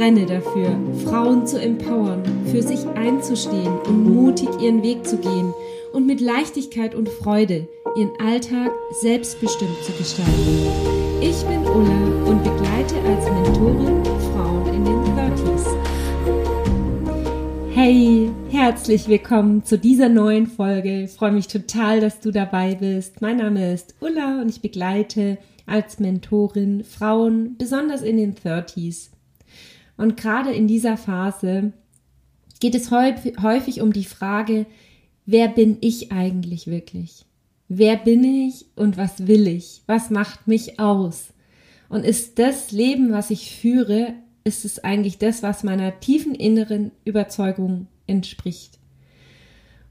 brenne dafür, Frauen zu empowern, für sich einzustehen und mutig ihren Weg zu gehen und mit Leichtigkeit und Freude ihren Alltag selbstbestimmt zu gestalten. Ich bin Ulla und begleite als Mentorin Frauen in den 30s. Hey, herzlich willkommen zu dieser neuen Folge. Ich freue mich total, dass du dabei bist. Mein Name ist Ulla und ich begleite als Mentorin Frauen, besonders in den 30s. Und gerade in dieser Phase geht es häufig um die Frage, wer bin ich eigentlich wirklich? Wer bin ich und was will ich? Was macht mich aus? Und ist das Leben, was ich führe, ist es eigentlich das, was meiner tiefen inneren Überzeugung entspricht?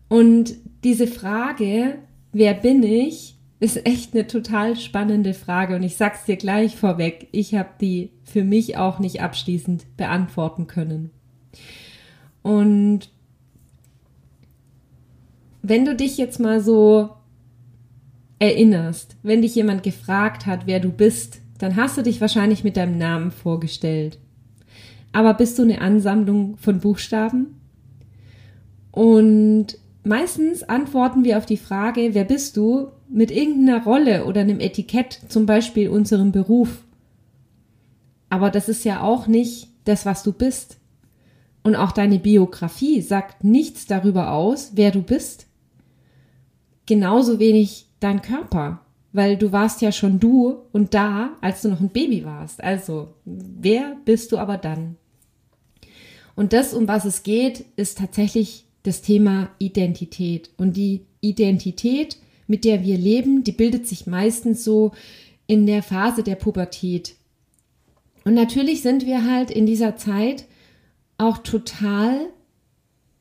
Und diese Frage, wer bin ich, ist echt eine total spannende Frage und ich sag's dir gleich vorweg, ich habe die für mich auch nicht abschließend beantworten können. Und wenn du dich jetzt mal so erinnerst, wenn dich jemand gefragt hat, wer du bist, dann hast du dich wahrscheinlich mit deinem Namen vorgestellt. Aber bist du eine Ansammlung von Buchstaben? Und meistens antworten wir auf die Frage, wer bist du, mit irgendeiner Rolle oder einem Etikett, zum Beispiel unserem Beruf. Aber das ist ja auch nicht das, was du bist. Und auch deine Biografie sagt nichts darüber aus, wer du bist. Genauso wenig dein Körper, weil du warst ja schon du und da, als du noch ein Baby warst. Also, wer bist du aber dann? Und das, um was es geht, ist tatsächlich das Thema Identität. Und die Identität mit der wir leben, die bildet sich meistens so in der Phase der Pubertät. Und natürlich sind wir halt in dieser Zeit auch total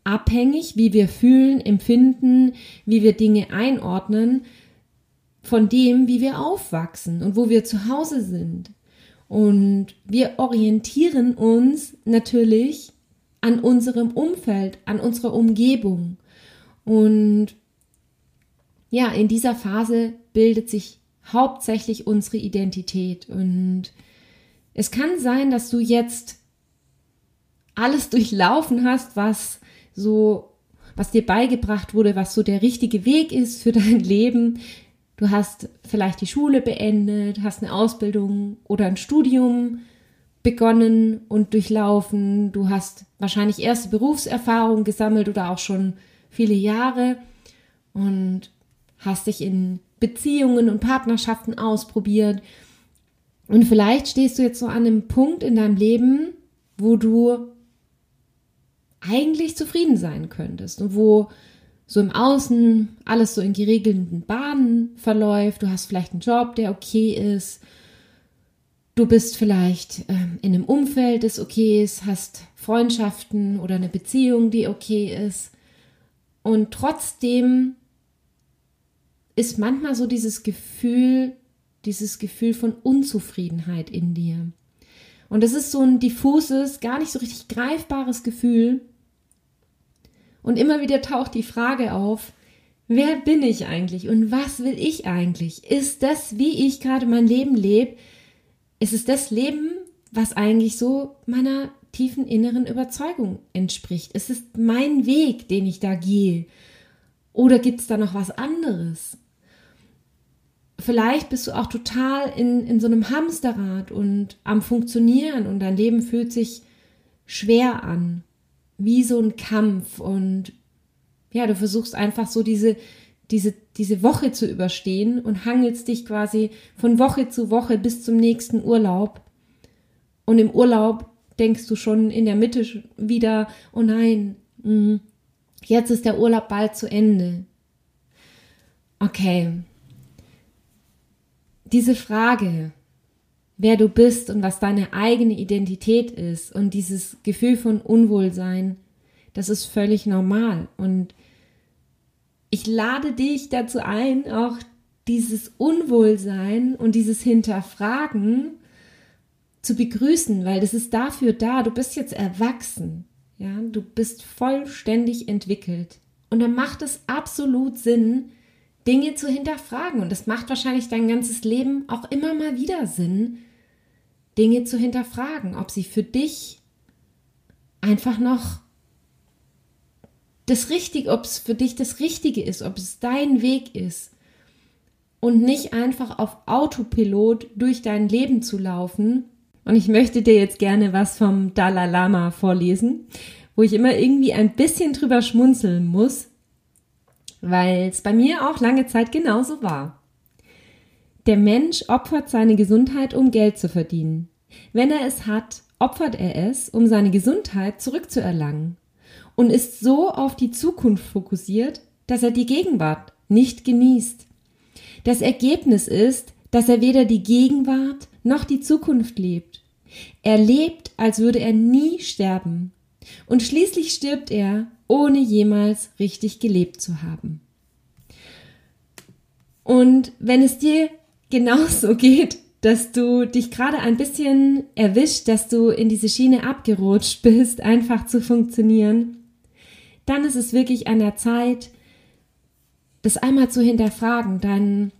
abhängig, wie wir fühlen, empfinden, wie wir Dinge einordnen, von dem, wie wir aufwachsen und wo wir zu Hause sind. Und wir orientieren uns natürlich an unserem Umfeld, an unserer Umgebung. Und ja, in dieser Phase bildet sich hauptsächlich unsere Identität. Und es kann sein, dass du jetzt alles durchlaufen hast, was so, was dir beigebracht wurde, was so der richtige Weg ist für dein Leben. Du hast vielleicht die Schule beendet, hast eine Ausbildung oder ein Studium begonnen und durchlaufen. Du hast wahrscheinlich erste Berufserfahrung gesammelt oder auch schon viele Jahre. Und hast dich in Beziehungen und Partnerschaften ausprobiert. Und vielleicht stehst du jetzt so an einem Punkt in deinem Leben, wo du eigentlich zufrieden sein könntest und wo so im Außen alles so in geregelten Bahnen verläuft. Du hast vielleicht einen Job, der okay ist. Du bist vielleicht ähm, in einem Umfeld, das okay ist, hast Freundschaften oder eine Beziehung, die okay ist. Und trotzdem ist manchmal so dieses Gefühl, dieses Gefühl von Unzufriedenheit in dir. Und das ist so ein diffuses, gar nicht so richtig greifbares Gefühl. Und immer wieder taucht die Frage auf, wer bin ich eigentlich und was will ich eigentlich? Ist das, wie ich gerade mein Leben lebe, ist es das Leben, was eigentlich so meiner tiefen inneren Überzeugung entspricht? Ist es mein Weg, den ich da gehe? Oder gibt es da noch was anderes? Vielleicht bist du auch total in, in so einem Hamsterrad und am Funktionieren und dein Leben fühlt sich schwer an, wie so ein Kampf und ja, du versuchst einfach so diese, diese, diese Woche zu überstehen und hangelst dich quasi von Woche zu Woche bis zum nächsten Urlaub. Und im Urlaub denkst du schon in der Mitte wieder, oh nein, mh, jetzt ist der Urlaub bald zu Ende. Okay, diese Frage, wer du bist und was deine eigene Identität ist und dieses Gefühl von Unwohlsein, das ist völlig normal. Und ich lade dich dazu ein, auch dieses Unwohlsein und dieses Hinterfragen zu begrüßen, weil das ist dafür da, du bist jetzt erwachsen, ja, du bist vollständig entwickelt. Und dann macht es absolut Sinn, Dinge zu hinterfragen. Und es macht wahrscheinlich dein ganzes Leben auch immer mal wieder Sinn, Dinge zu hinterfragen, ob sie für dich einfach noch das Richtige, ob es für dich das Richtige ist, ob es dein Weg ist. Und nicht einfach auf Autopilot durch dein Leben zu laufen. Und ich möchte dir jetzt gerne was vom Dalai Lama vorlesen, wo ich immer irgendwie ein bisschen drüber schmunzeln muss, weil es bei mir auch lange Zeit genauso war. Der Mensch opfert seine Gesundheit, um Geld zu verdienen. Wenn er es hat, opfert er es, um seine Gesundheit zurückzuerlangen und ist so auf die Zukunft fokussiert, dass er die Gegenwart nicht genießt. Das Ergebnis ist, dass er weder die Gegenwart noch die Zukunft lebt. Er lebt, als würde er nie sterben. Und schließlich stirbt er, ohne jemals richtig gelebt zu haben. Und wenn es dir genauso geht, dass du dich gerade ein bisschen erwischt, dass du in diese Schiene abgerutscht bist, einfach zu funktionieren, dann ist es wirklich an der Zeit, das einmal zu hinterfragen, dein,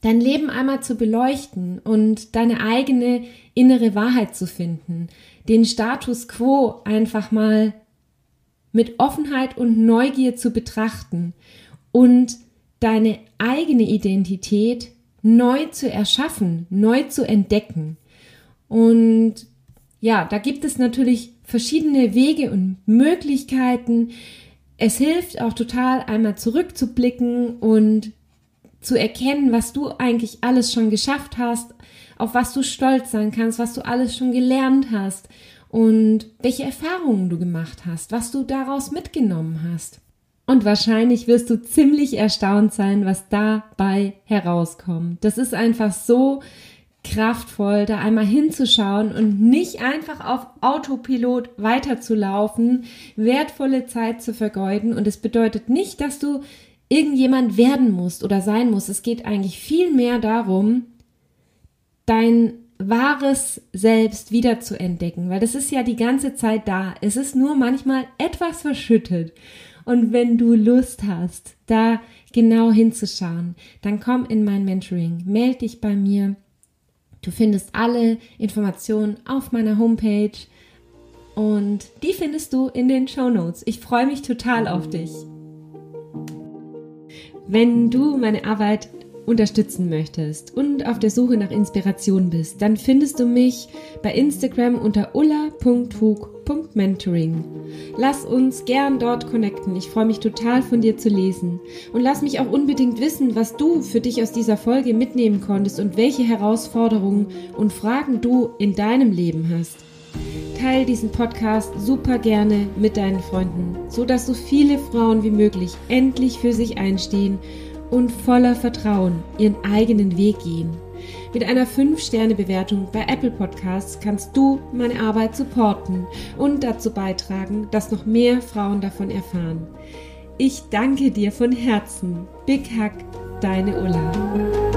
dein Leben einmal zu beleuchten und deine eigene innere Wahrheit zu finden, den Status quo einfach mal mit Offenheit und Neugier zu betrachten und deine eigene Identität neu zu erschaffen, neu zu entdecken. Und ja, da gibt es natürlich verschiedene Wege und Möglichkeiten. Es hilft auch total einmal zurückzublicken und zu erkennen, was du eigentlich alles schon geschafft hast, auf was du stolz sein kannst, was du alles schon gelernt hast und welche Erfahrungen du gemacht hast, was du daraus mitgenommen hast. Und wahrscheinlich wirst du ziemlich erstaunt sein, was dabei herauskommt. Das ist einfach so kraftvoll, da einmal hinzuschauen und nicht einfach auf Autopilot weiterzulaufen, wertvolle Zeit zu vergeuden. Und es bedeutet nicht, dass du irgendjemand werden musst oder sein musst. Es geht eigentlich viel mehr darum, dein wahres Selbst wieder zu entdecken, weil das ist ja die ganze Zeit da. Es ist nur manchmal etwas verschüttet. Und wenn du Lust hast, da genau hinzuschauen, dann komm in mein Mentoring, melde dich bei mir Du findest alle Informationen auf meiner Homepage und die findest du in den Show Notes. Ich freue mich total auf dich. Wenn du meine Arbeit unterstützen möchtest und auf der Suche nach Inspiration bist, dann findest du mich bei Instagram unter ulla.hug.mentoring. Lass uns gern dort connecten. Ich freue mich total von dir zu lesen. Und lass mich auch unbedingt wissen, was du für dich aus dieser Folge mitnehmen konntest und welche Herausforderungen und Fragen du in deinem Leben hast. Teil diesen Podcast super gerne mit deinen Freunden, so dass so viele Frauen wie möglich endlich für sich einstehen und voller Vertrauen ihren eigenen Weg gehen. Mit einer 5-Sterne-Bewertung bei Apple Podcasts kannst du meine Arbeit supporten und dazu beitragen, dass noch mehr Frauen davon erfahren. Ich danke dir von Herzen. Big Hug, deine Ulla.